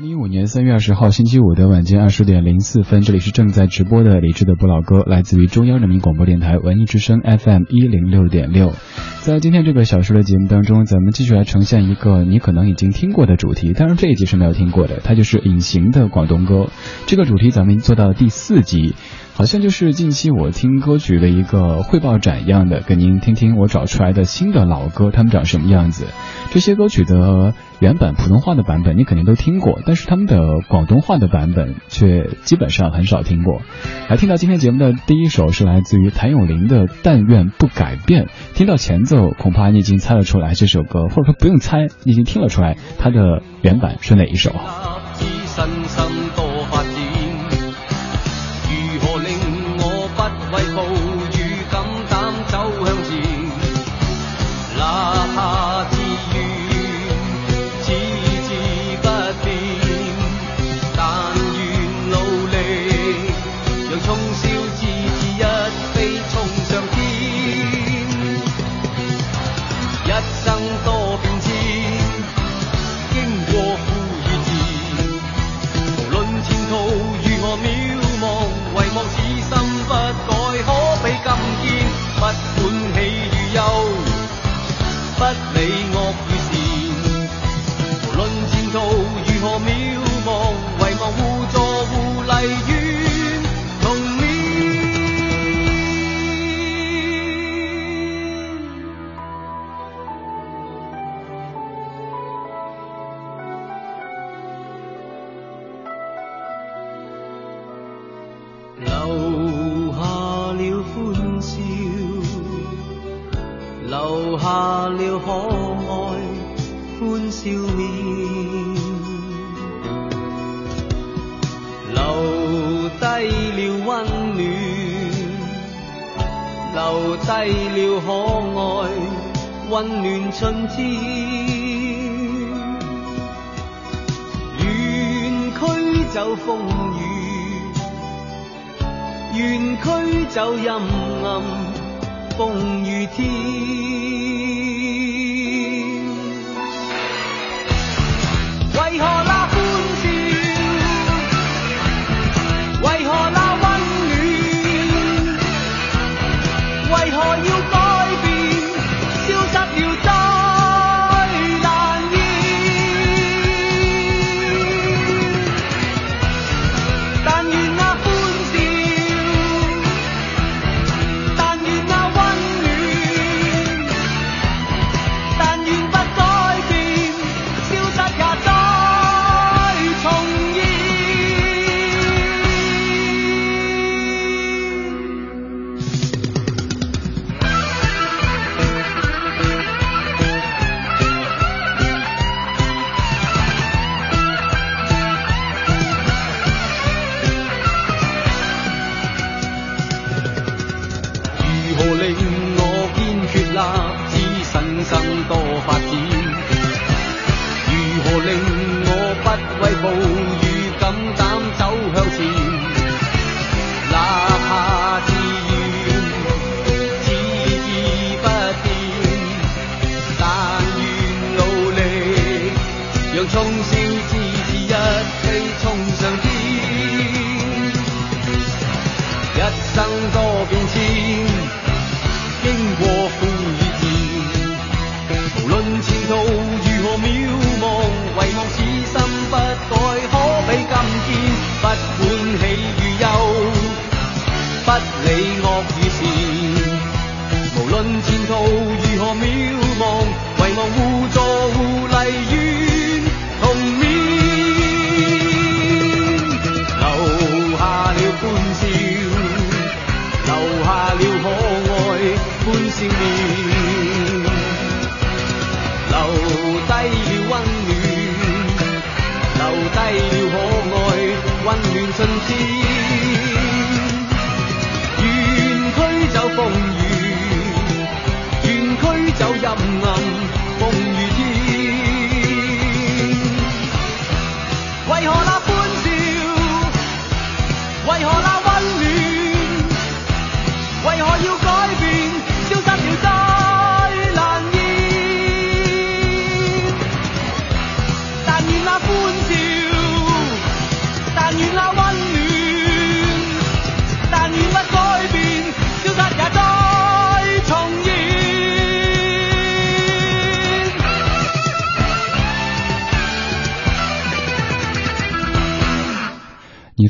二零一五年三月二十号星期五的晚间二十点零四分，这里是正在直播的李志的不老歌，来自于中央人民广播电台文艺之声 FM 一零六点六。在今天这个小时的节目当中，咱们继续来呈现一个你可能已经听过的主题，当然这一集是没有听过的，它就是隐形的广东歌。这个主题咱们做到第四集，好像就是近期我听歌曲的一个汇报展一样的，给您听听我找出来的新的老歌，他们长什么样子？这些歌曲的。原版普通话的版本你肯定都听过，但是他们的广东话的版本却基本上很少听过。来，听到今天节目的第一首是来自于谭咏麟的《但愿不改变》，听到前奏，恐怕你已经猜得出来，这首歌或者说不用猜，你已经听了出来，它的原版是哪一首？低了可爱，温暖春天。愿驱走风雨，愿驱走阴暗。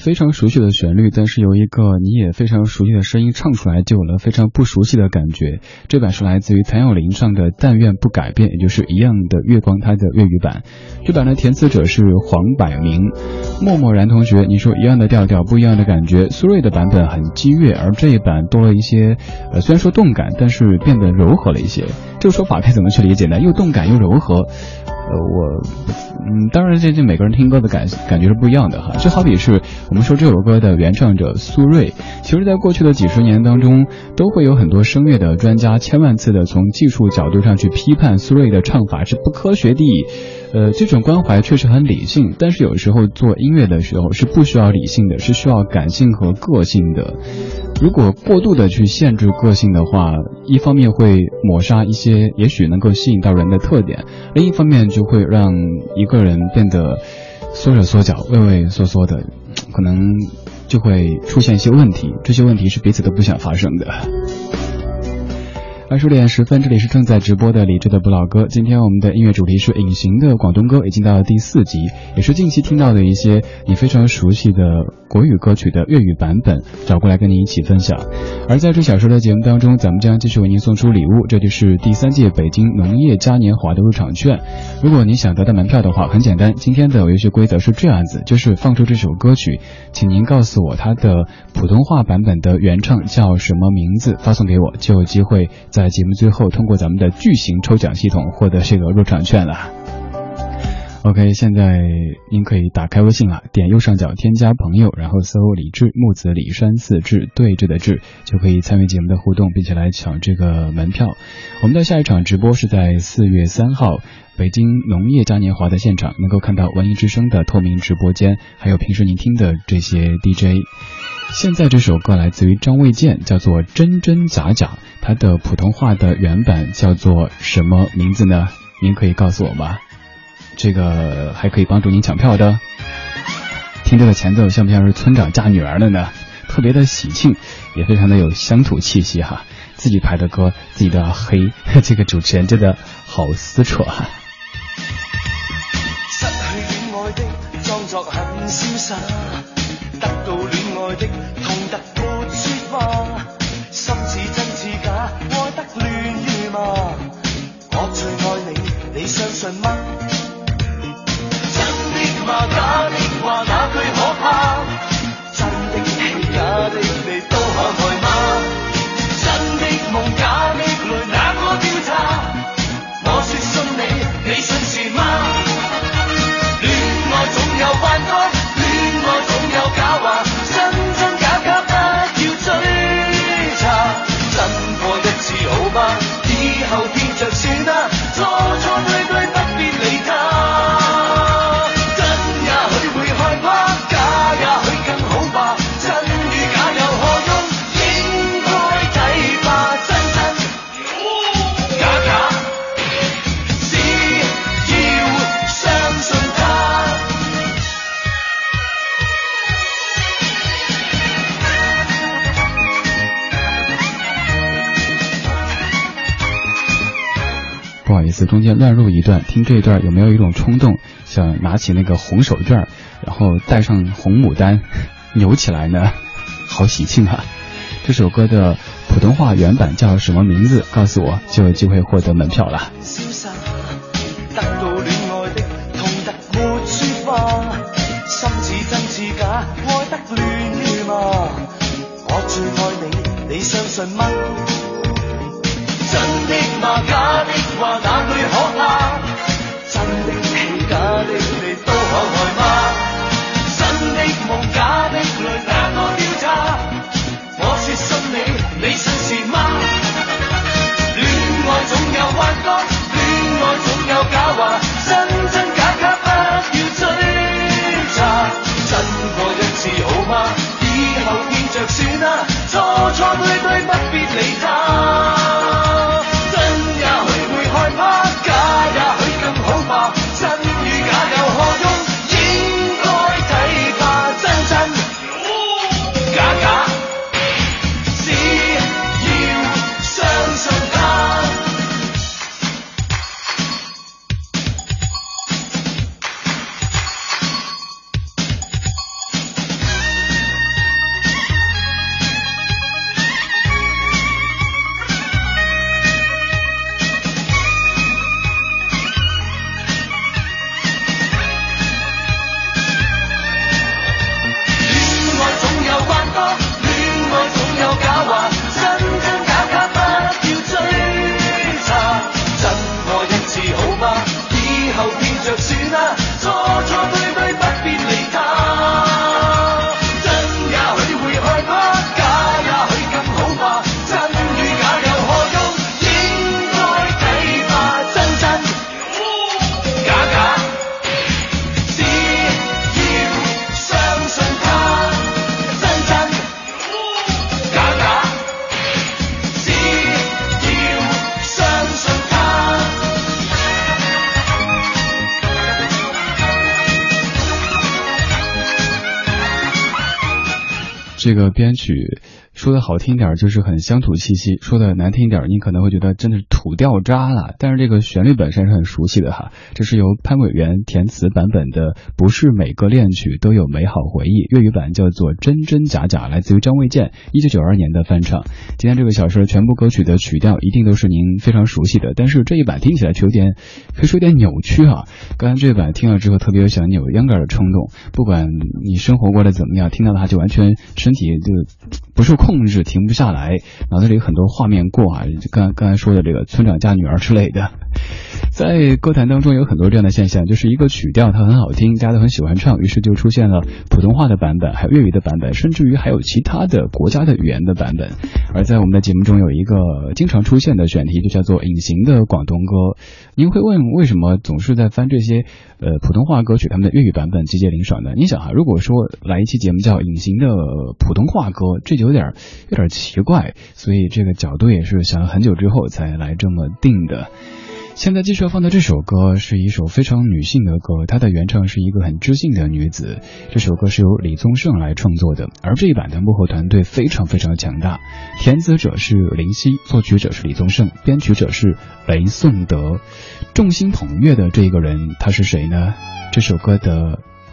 非常熟悉的旋律，但是由一个你也非常熟悉的声音唱出来，就有了非常不熟悉的感觉。这版是来自于谭咏麟唱的《但愿不改变》，也就是一样的《月光》它的粤语版。这版的填词者是黄百鸣。默默然同学，你说一样的调调，不一样的感觉。苏芮的版本很激越，而这一版多了一些，呃，虽然说动感，但是变得柔和了一些。这个说法该怎么去理解呢？又动感又柔和。呃，我，嗯，当然，最近每个人听歌的感感觉是不一样的哈。就好比是我们说这首歌的原唱者苏芮，其实，在过去的几十年当中，都会有很多声乐的专家千万次的从技术角度上去批判苏芮的唱法是不科学的。呃，这种关怀确实很理性，但是有时候做音乐的时候是不需要理性的，是需要感性和个性的。如果过度的去限制个性的话，一方面会抹杀一些也许能够吸引到人的特点，另一方面就会让一个人变得缩手缩脚、畏畏缩缩的，可能就会出现一些问题。这些问题是彼此都不想发生的。二十点十分，这里是正在直播的理智的不老歌。今天我们的音乐主题是隐形的广东歌，已经到了第四集，也是近期听到的一些你非常熟悉的国语歌曲的粤语版本，找过来跟您一起分享。而在这小时的节目当中，咱们将继续为您送出礼物，这就是第三届北京农业嘉年华的入场券。如果你想得到门票的话，很简单，今天的游戏规则是这样子，就是放出这首歌曲。请您告诉我他的普通话版本的原唱叫什么名字，发送给我就有机会在节目最后通过咱们的巨型抽奖系统获得这个入场券了。OK，现在您可以打开微信了，点右上角添加朋友，然后搜“李志木子李山寺志对峙的志，就可以参与节目的互动，并且来抢这个门票。我们的下一场直播是在四月三号北京农业嘉年华的现场，能够看到《文艺之声》的透明直播间，还有平时您听的这些 DJ。现在这首歌来自于张卫健，叫做《真真假假》，它的普通话的原版叫做什么名字呢？您可以告诉我吗？这个还可以帮助您抢票的。听这个前奏，像不像是村长嫁女儿的呢？特别的喜庆，也非常的有乡土气息哈。自己排的歌，自己都要黑，这个主持人真的好相信啊！about God. 中间乱入一段，听这一段有没有一种冲动，想拿起那个红手绢，然后戴上红牡丹，扭起来呢？好喜庆啊！这首歌的普通话原版叫什么名字？告诉我，就有机会获得门票了。话哪句可怕？真的你，假的你，都可爱吗？真的梦，假的泪，哪个调查？我信你，你信是吗？恋爱总有幻觉，恋爱总有假话，真真假假不要追查。真过一次好吗？以后见着算啦，错错对对不必理他。تو 这个编曲。说的好听点就是很乡土气息，说的难听一点，你可能会觉得真的是土掉渣了。但是这个旋律本身是很熟悉的哈，这是由潘伟元填词版本的，不是每个恋曲都有美好回忆。粤语版叫做《真真假假》，来自于张卫健，一九九二年的翻唱。今天这个小说的全部歌曲的曲调一定都是您非常熟悉的，但是这一版听起来却有点，可以说有点扭曲哈。刚刚这一版听了之后，特别有想扭秧歌的冲动。不管你生活过得怎么样，听到它就完全身体就不受控。控制停不下来，脑子里很多画面过啊。刚刚才说的这个村长家女儿之类的，在歌坛当中有很多这样的现象，就是一个曲调它很好听，大家都很喜欢唱，于是就出现了普通话的版本，还有粤语的版本，甚至于还有其他的国家的语言的版本。而在我们的节目中有一个经常出现的选题，就叫做《隐形的广东歌》。您会问，为什么总是在翻这些呃普通话歌曲他们的粤语版本，集结零爽呢？你想啊，如果说来一期节目叫《隐形的普通话歌》，这就有点儿。有点奇怪，所以这个角度也是想了很久之后才来这么定的。现在继续要放的这首歌是一首非常女性的歌，它的原唱是一个很知性的女子。这首歌是由李宗盛来创作的，而这一版的幕后团队非常非常强大，填词者是林夕，作曲者是李宗盛，编曲者是雷颂德。众星捧月的这一个人他是谁呢？这首歌的。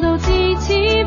都自起。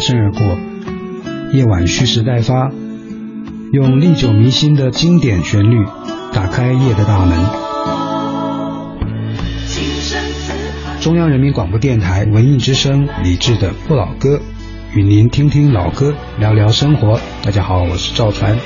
声而过，夜晚蓄势待发，用历久弥新的经典旋律打开夜的大门。中央人民广播电台文艺之声，李志的《不老歌》，与您听听老歌，聊聊生活。大家好，我是赵传。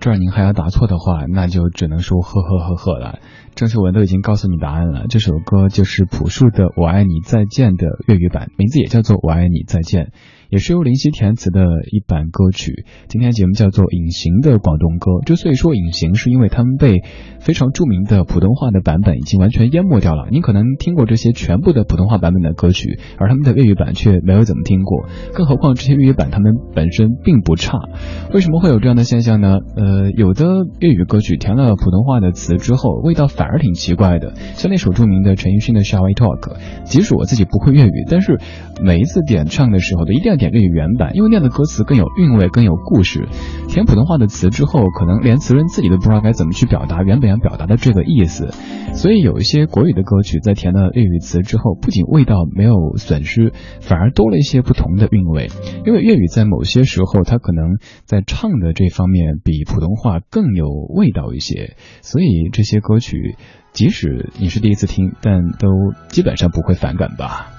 这儿您还要答错的话，那就只能说呵呵呵呵了。郑秀文都已经告诉你答案了，这首歌就是朴树的《我爱你再见》的粤语版，名字也叫做《我爱你再见》。也是由林夕填词的一版歌曲。今天的节目叫做《隐形的广东歌》。之所以说隐形，是因为他们被非常著名的普通话的版本已经完全淹没掉了。你可能听过这些全部的普通话版本的歌曲，而他们的粤语版却没有怎么听过。更何况这些粤语版他们本身并不差。为什么会有这样的现象呢？呃，有的粤语歌曲填了普通话的词之后，味道反而挺奇怪的。像那首著名的陈奕迅的《Shall We Talk》，即使我自己不会粤语，但是每一次点唱的时候都一定要。点粤语原版，因为那样的歌词更有韵味，更有故事。填普通话的词之后，可能连词人自己都不知道该怎么去表达原本要表达的这个意思。所以有一些国语的歌曲，在填了粤语词之后，不仅味道没有损失，反而多了一些不同的韵味。因为粤语在某些时候，它可能在唱的这方面比普通话更有味道一些。所以这些歌曲，即使你是第一次听，但都基本上不会反感吧。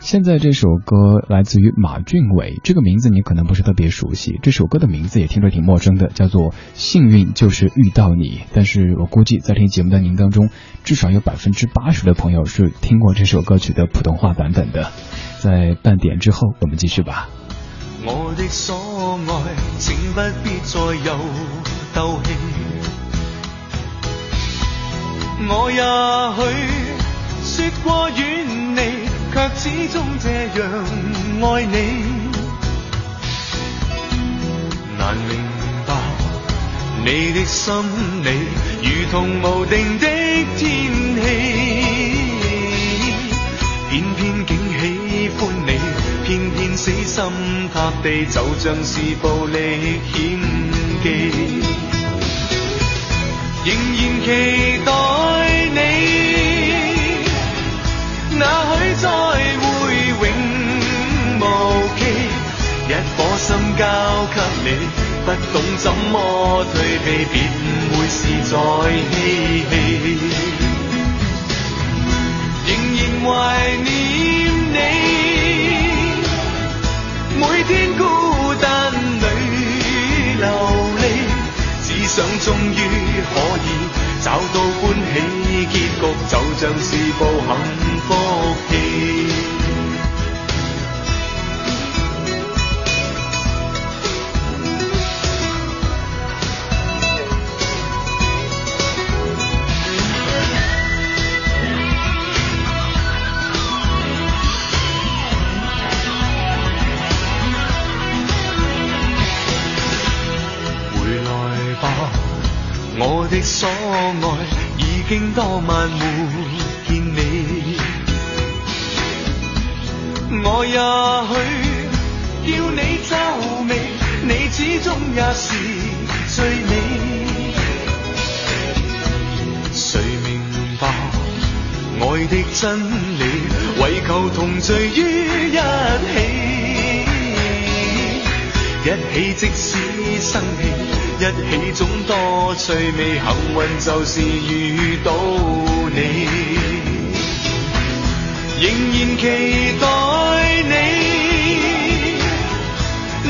现在这首歌来自于马俊伟，这个名字你可能不是特别熟悉，这首歌的名字也听着挺陌生的，叫做《幸运就是遇到你》。但是我估计在听节目的您当中，至少有百分之八十的朋友是听过这首歌曲的普通话版本的。在半点之后，我们继续吧。我我的所不必也却始终这样爱你，难明白你的心理，如同无定的天气。偏偏竟喜欢你，偏偏死心塌地，就像是暴力险技，仍然期待你。那许再会永无期？一颗心交给你，不懂怎么退避，别会是在嬉戏。仍然怀念你，每天孤单里流泪，只想终于可以找到欢喜结局。像是部幸福器。回来吧，我的所爱，已经多晚？也许要你皱眉，你始终也是最美。谁明白爱的真理？为求同聚于一起，一起即使生气，一起总多趣味。幸运就是遇到你。仍然期待你，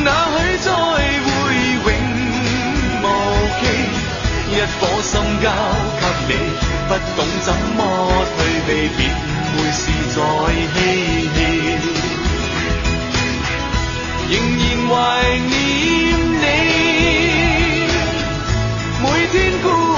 那许再会永无期，一颗心交给你，不懂怎么退避，变会是再嬉戏。仍然怀念你，每天孤。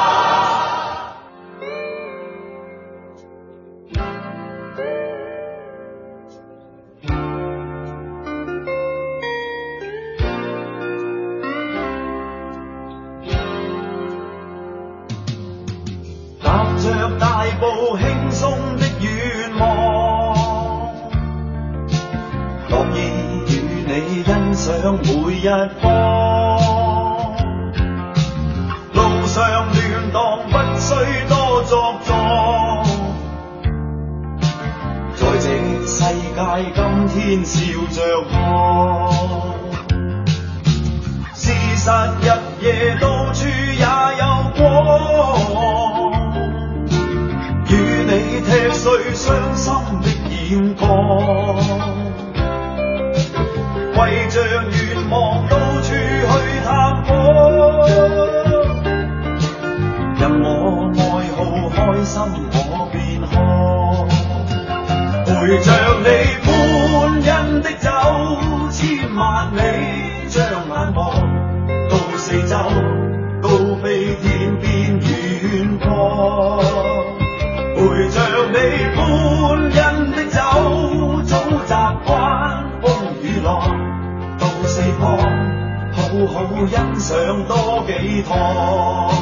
天堂。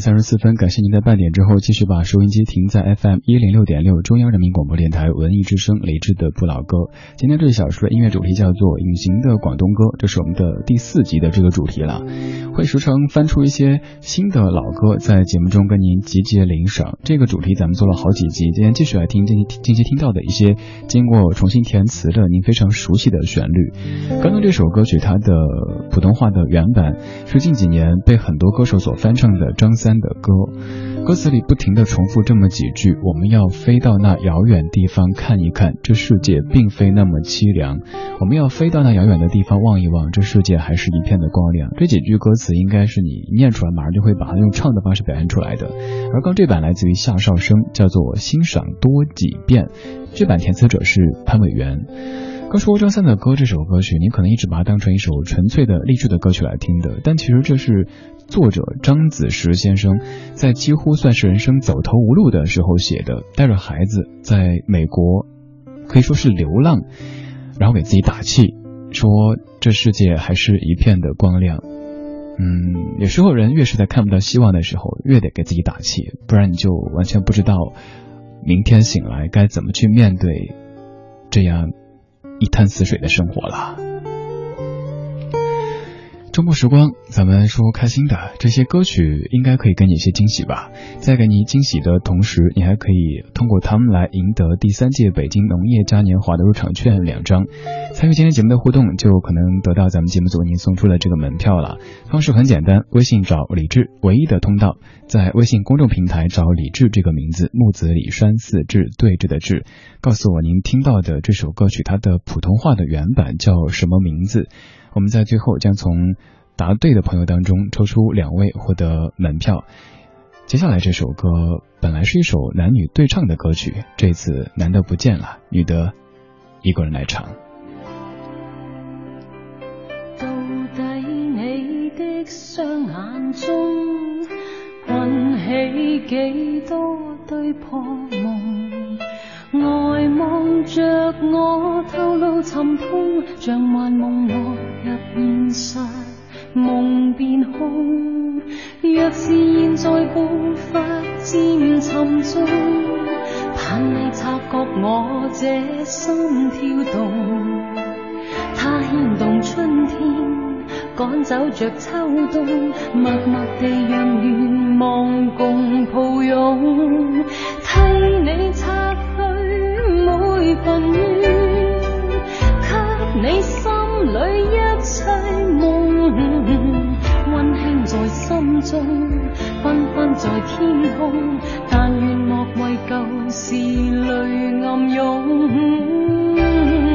三十四分，感谢您的半点。之后继续把收音机停在 FM 一零六点六，中央人民广播电台文艺之声。李志的不老歌。今天这个小说的音乐主题叫做《隐形的广东歌》，这是我们的第四集的这个主题了。会时常翻出一些新的老歌，在节目中跟您集结铃声。这个主题咱们做了好几集，今天继续来听近期近期听到的一些经过重新填词的您非常熟悉的旋律。刚刚这首歌曲它的普通话的原版是近几年被很多歌手所翻唱的，张三。的歌，歌词里不停的重复这么几句：我们要飞到那遥远地方看一看，这世界并非那么凄凉；我们要飞到那遥远的地方望一望，这世界还是一片的光亮。这几句歌词应该是你念出来，马上就会把它用唱的方式表现出来的。而刚这版来自于夏绍生，叫做《欣赏多几遍》，这版填词者是潘伟元。刚说张三的歌这首歌曲，你可能一直把它当成一首纯粹的励志的歌曲来听的，但其实这是作者张子石先生在几乎算是人生走投无路的时候写的，带着孩子在美国，可以说是流浪，然后给自己打气，说这世界还是一片的光亮。嗯，有时候人越是在看不到希望的时候，越得给自己打气，不然你就完全不知道明天醒来该怎么去面对这样。一潭死水的生活了。周末时光，咱们说开心的。这些歌曲应该可以给你一些惊喜吧。在给你惊喜的同时，你还可以通过他们来赢得第三届北京农业嘉年华的入场券两张。参与今天节目的互动，就可能得到咱们节目组为您送出的这个门票了。方式很简单，微信找李志唯一的通道，在微信公众平台找李志这个名字，木子李，山四志对峙的志，告诉我您听到的这首歌曲它的普通话的原版叫什么名字。我们在最后将从答对的朋友当中抽出两位获得门票。接下来这首歌本来是一首男女对唱的歌曲，这次男的不见了，女的一个人来唱。你的双眼中，几多对碰？望着我透露沉痛，像幻梦落入现实，梦变空。若是现在步伐渐沉重，盼你察觉我这心跳动。它牵动春天，赶走着秋冬，默默地让愿望共抱拥，替你测。每给你心里一切梦，温馨在心中，缤纷在天空。但愿莫为旧事泪暗涌。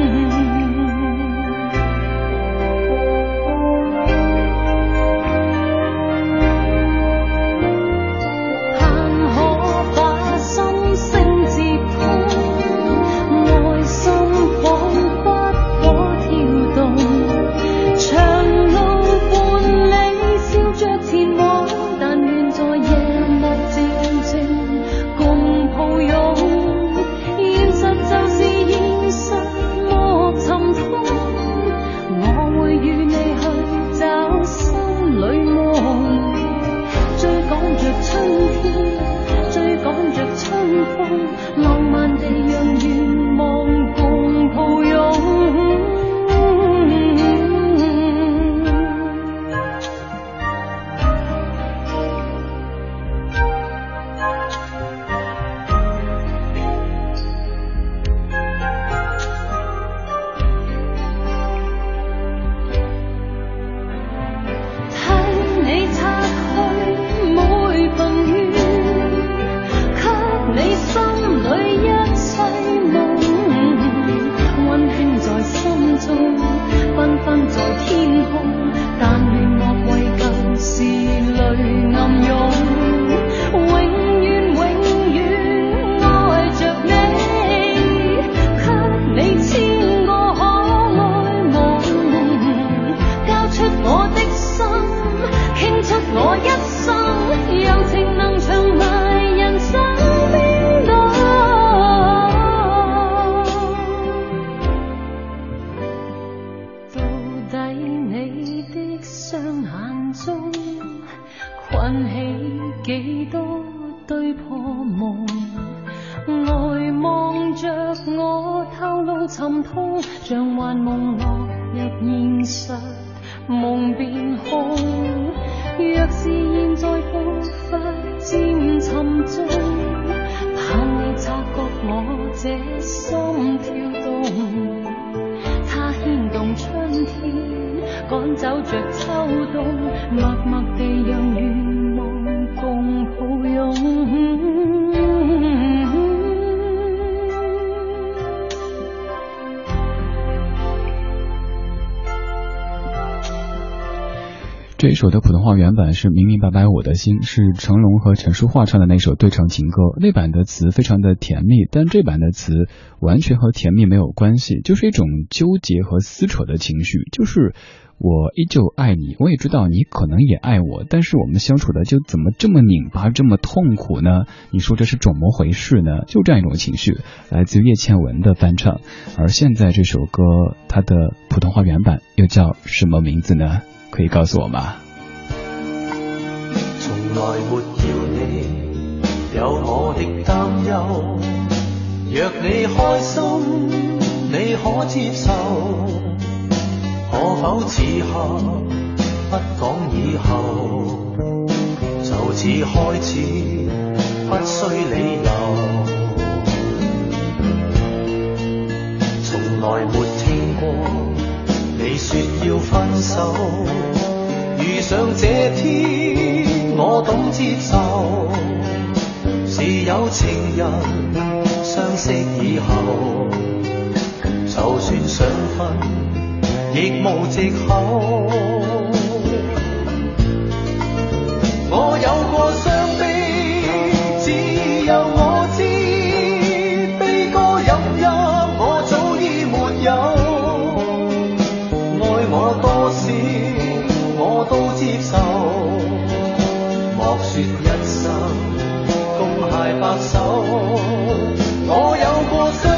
这一首的普通话原版是明明白白我的心，是成龙和陈淑桦唱的那首对唱情歌。那版的词非常的甜蜜，但这版的词完全和甜蜜没有关系，就是一种纠结和撕扯的情绪。就是我依旧爱你，我也知道你可能也爱我，但是我们相处的就怎么这么拧巴，这么痛苦呢？你说这是肿么回事呢？就这样一种情绪，来自叶倩文的翻唱。而现在这首歌它的普通话原版又叫什么名字呢？可以告诉我吗？从来没要你有我的担忧，若你开心，你可接受？可否此刻不讲以后，就此开始，不需理由。从来没听过。你说要分手，遇上这天，我懂接受。是有情人相识以后，就算想分，亦无借口。我有过伤悲，只有我。多少我都接受，莫说一生共偕白首，我有过伤。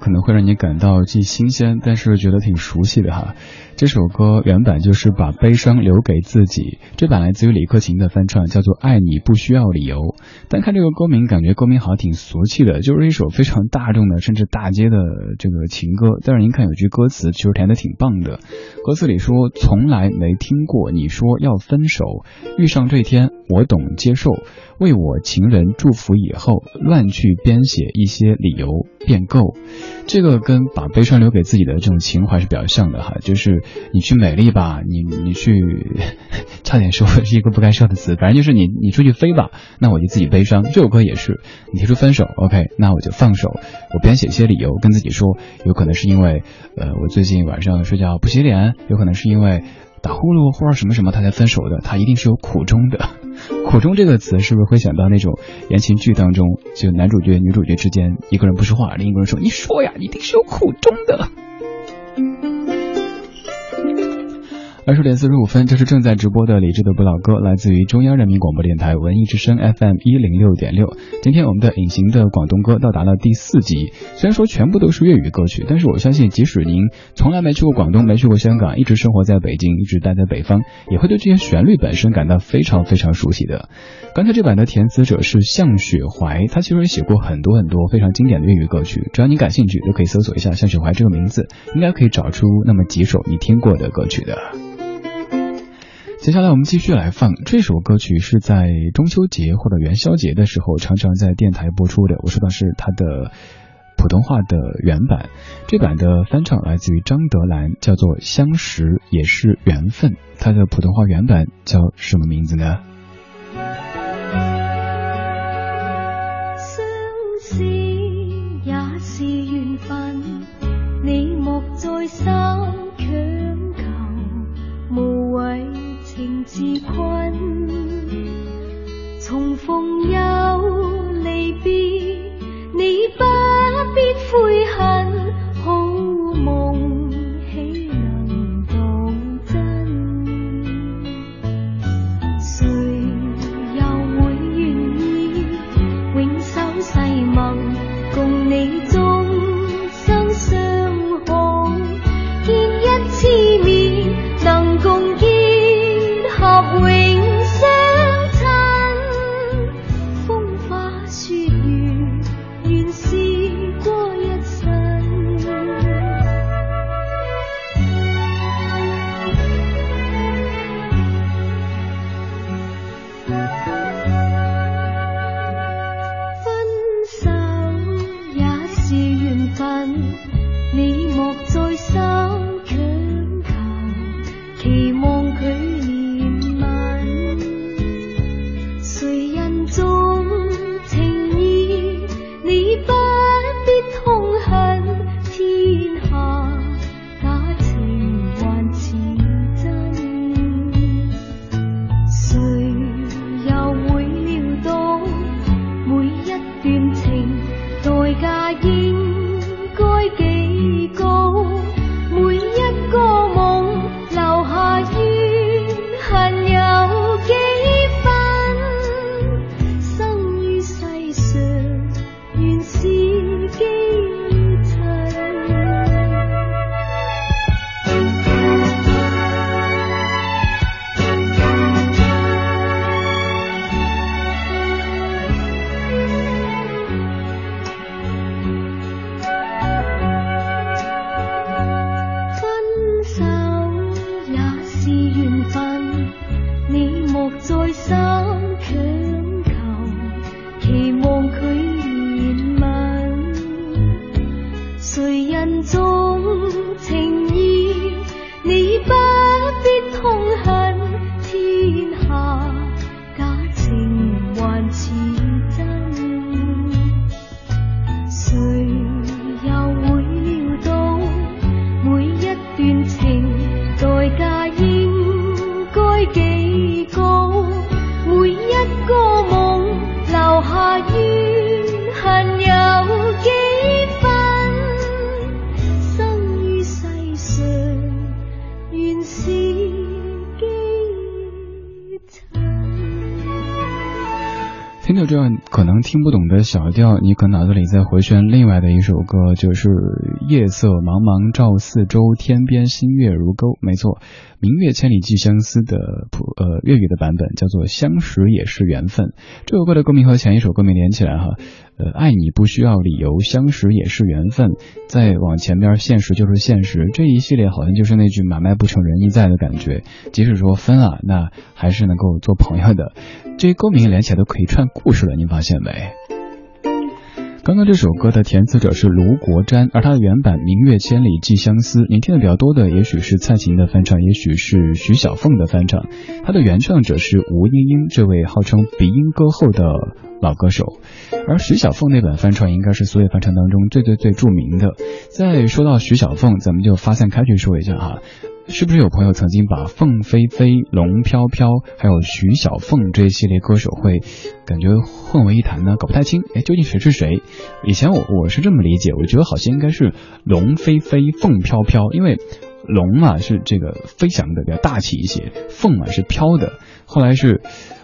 可能会让你感到既新鲜，但是觉得挺熟悉的哈。这首歌原版就是把悲伤留给自己，这版来自于李克勤的翻唱，叫做《爱你不需要理由》。但看这个歌名，感觉歌名好像挺俗气的，就是一首非常大众的，甚至大街的这个情歌。但是您看有句歌词，其实填的挺棒的。歌词里说：“从来没听过你说要分手，遇上这天。”我懂接受，为我情人祝福以后，乱去编写一些理由便够。这个跟把悲伤留给自己的这种情怀是比较像的哈，就是你去美丽吧，你你去，差点说是一个不该说的词，反正就是你你出去飞吧，那我就自己悲伤。这首歌也是，你提出分手，OK，那我就放手。我编写一些理由跟自己说，有可能是因为，呃，我最近晚上睡觉不洗脸，有可能是因为。打呼噜或者什么什么，他才分手的，他一定是有苦衷的。苦衷这个词，是不是会想到那种言情剧当中，就男主角女主角之间，一个人不说话，另一个人说，你说呀，一定是有苦衷的。二十点四十五分，这是正在直播的李志的不老歌，来自于中央人民广播电台文艺之声 FM 一零六点六。今天我们的隐形的广东歌到达了第四集，虽然说全部都是粤语歌曲，但是我相信即使您从来没去过广东，没去过香港，一直生活在北京，一直待在北方，也会对这些旋律本身感到非常非常熟悉的。刚才这版的填词者是向雪怀，他其实也写过很多很多非常经典的粤语歌曲，只要你感兴趣，都可以搜索一下向雪怀这个名字，应该可以找出那么几首你听过的歌曲的。接下来我们继续来放这首歌曲，是在中秋节或者元宵节的时候常常在电台播出的。我说的是它的普通话的原版，这版的翻唱来自于张德兰，叫做《相识也是缘分》。它的普通话原版叫什么名字呢？情自困，重逢一。小调，你可脑子里在回旋另外的一首歌，就是夜色茫茫照四周，天边星月如钩。没错，明月千里寄相思的普呃粤语的版本叫做相识也是缘分。这首歌的歌名和前一首歌名连起来哈，呃，爱你不需要理由，相识也是缘分。再往前边，现实就是现实，这一系列好像就是那句买卖不成仁义在的感觉。即使说分了，那还是能够做朋友的。这些歌名连起来都可以串故事了，你发现没？刚刚这首歌的填词者是卢国瞻，而他的原版《明月千里寄相思》，您听的比较多的也许是蔡琴的翻唱，也许是徐小凤的翻唱。他的原唱者是吴英英，这位号称鼻音歌后的老歌手。而徐小凤那版翻唱，应该是所有翻唱当中最最最著名的。再说到徐小凤，咱们就发散开去说一下哈。是不是有朋友曾经把凤飞飞、龙飘飘，还有徐小凤这一系列歌手会感觉混为一谈呢？搞不太清，哎，究竟谁是谁？以前我我是这么理解，我觉得好像应该是龙飞飞、凤飘飘，因为龙啊是这个飞翔的比较大气一些，凤啊是飘的。后来是。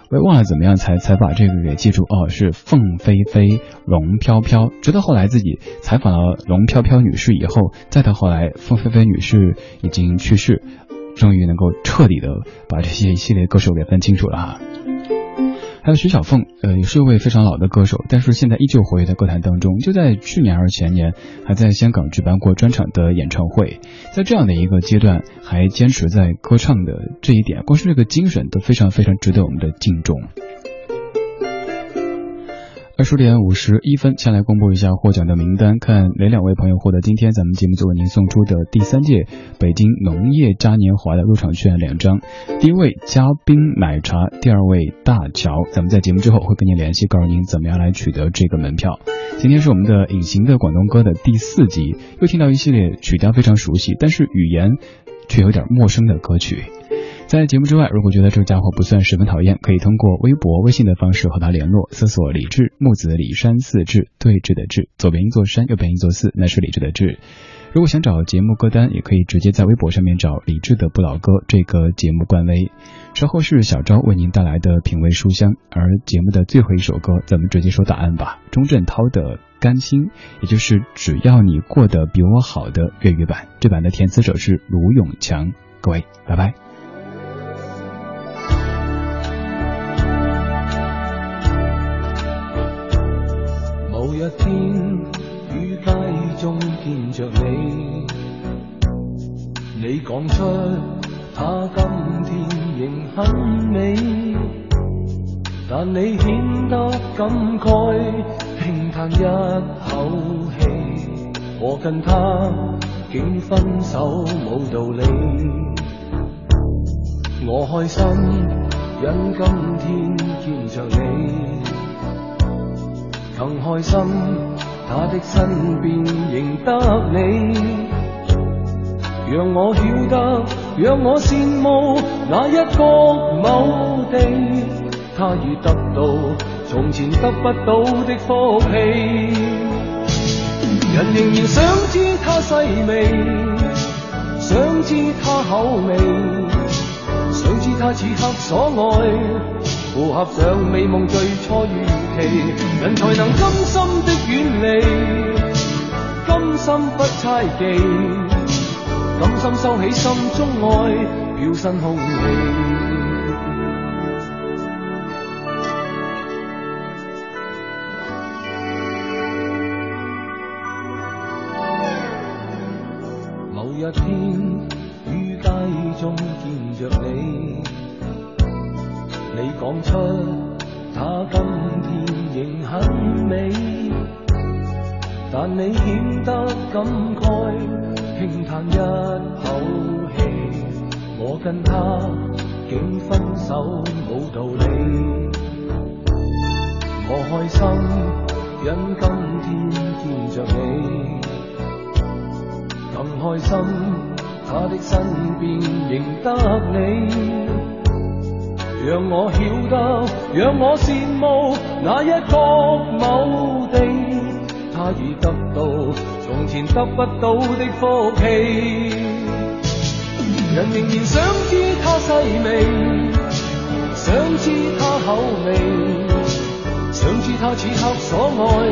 我也忘了怎么样才才把这个给记住哦，是凤飞飞、龙飘飘，直到后来自己采访了龙飘飘女士以后，再到后来凤飞飞女士已经去世，终于能够彻底的把这些一系列歌手给分清楚了哈。还有徐小凤，呃，也是一位非常老的歌手，但是现在依旧活跃在歌坛当中。就在去年还是前年，还在香港举办过专场的演唱会。在这样的一个阶段，还坚持在歌唱的这一点，光是这个精神都非常非常值得我们的敬重。二十点五十一分，先来公布一下获奖的名单，看哪两位朋友获得今天咱们节目组为您送出的第三届北京农业嘉年华的入场券两张。第一位嘉宾奶茶，第二位大乔，咱们在节目之后会跟您联系，告诉您怎么样来取得这个门票。今天是我们的隐形的广东歌的第四集，又听到一系列曲调非常熟悉，但是语言却有点陌生的歌曲。在节目之外，如果觉得这个家伙不算十分讨厌，可以通过微博、微信的方式和他联络。搜索“李志木子李山四志对峙”的志，左边一座山，右边一座寺，那是李智的智。如果想找节目歌单，也可以直接在微博上面找李智的不老歌这个节目官微。稍后是小昭为您带来的品味书香，而节目的最后一首歌，咱们直接说答案吧。钟镇涛的《甘心》，也就是只要你过得比我好的粤语版，这版的填词者是卢永强。各位，拜拜。天雨街中见着你，你讲出他今天仍很美，但你显得感慨，轻叹一口气。我跟他竟分手冇道理，我开心因今天见着你。更开心，他的身边认得你，让我晓得，让我羡慕那一个某地，他已得到从前得不到的福气。人仍然想知他细微，想知他口味，想知他此刻所爱。符合上美梦最初预期，人才能甘心的远离，甘心不猜忌，甘心收起心中爱，飘身空气。到的福气。人仍然想知它细微，想知它口味，想知它此刻所爱，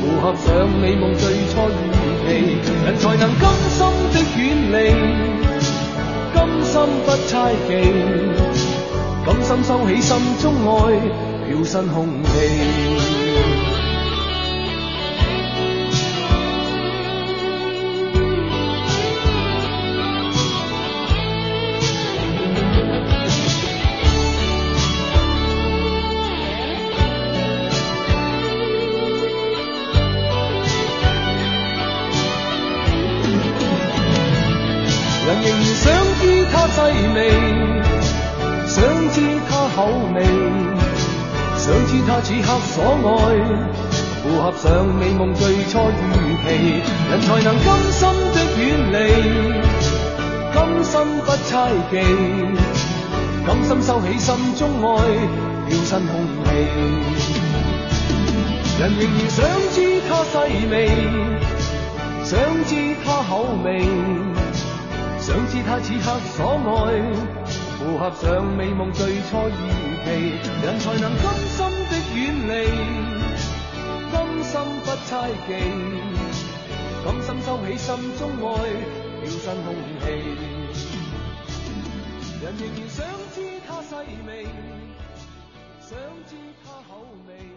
符合上美梦最初预期，人才能甘心的远离，甘心不猜忌，甘心收起心中爱，飘身空气。想知他口味，想知他此刻所爱，符合上美梦最初预期。人才能甘心的远离，甘心不猜忌，甘心收起心中爱，换新空气。人仍然想知他细味，想知他口味。想知他此刻所爱，符合上美梦最初预期，人才能甘心的远离，甘心不猜忌，甘心收起心中爱，飘新空气。人仍然想知他细微，想知他口味。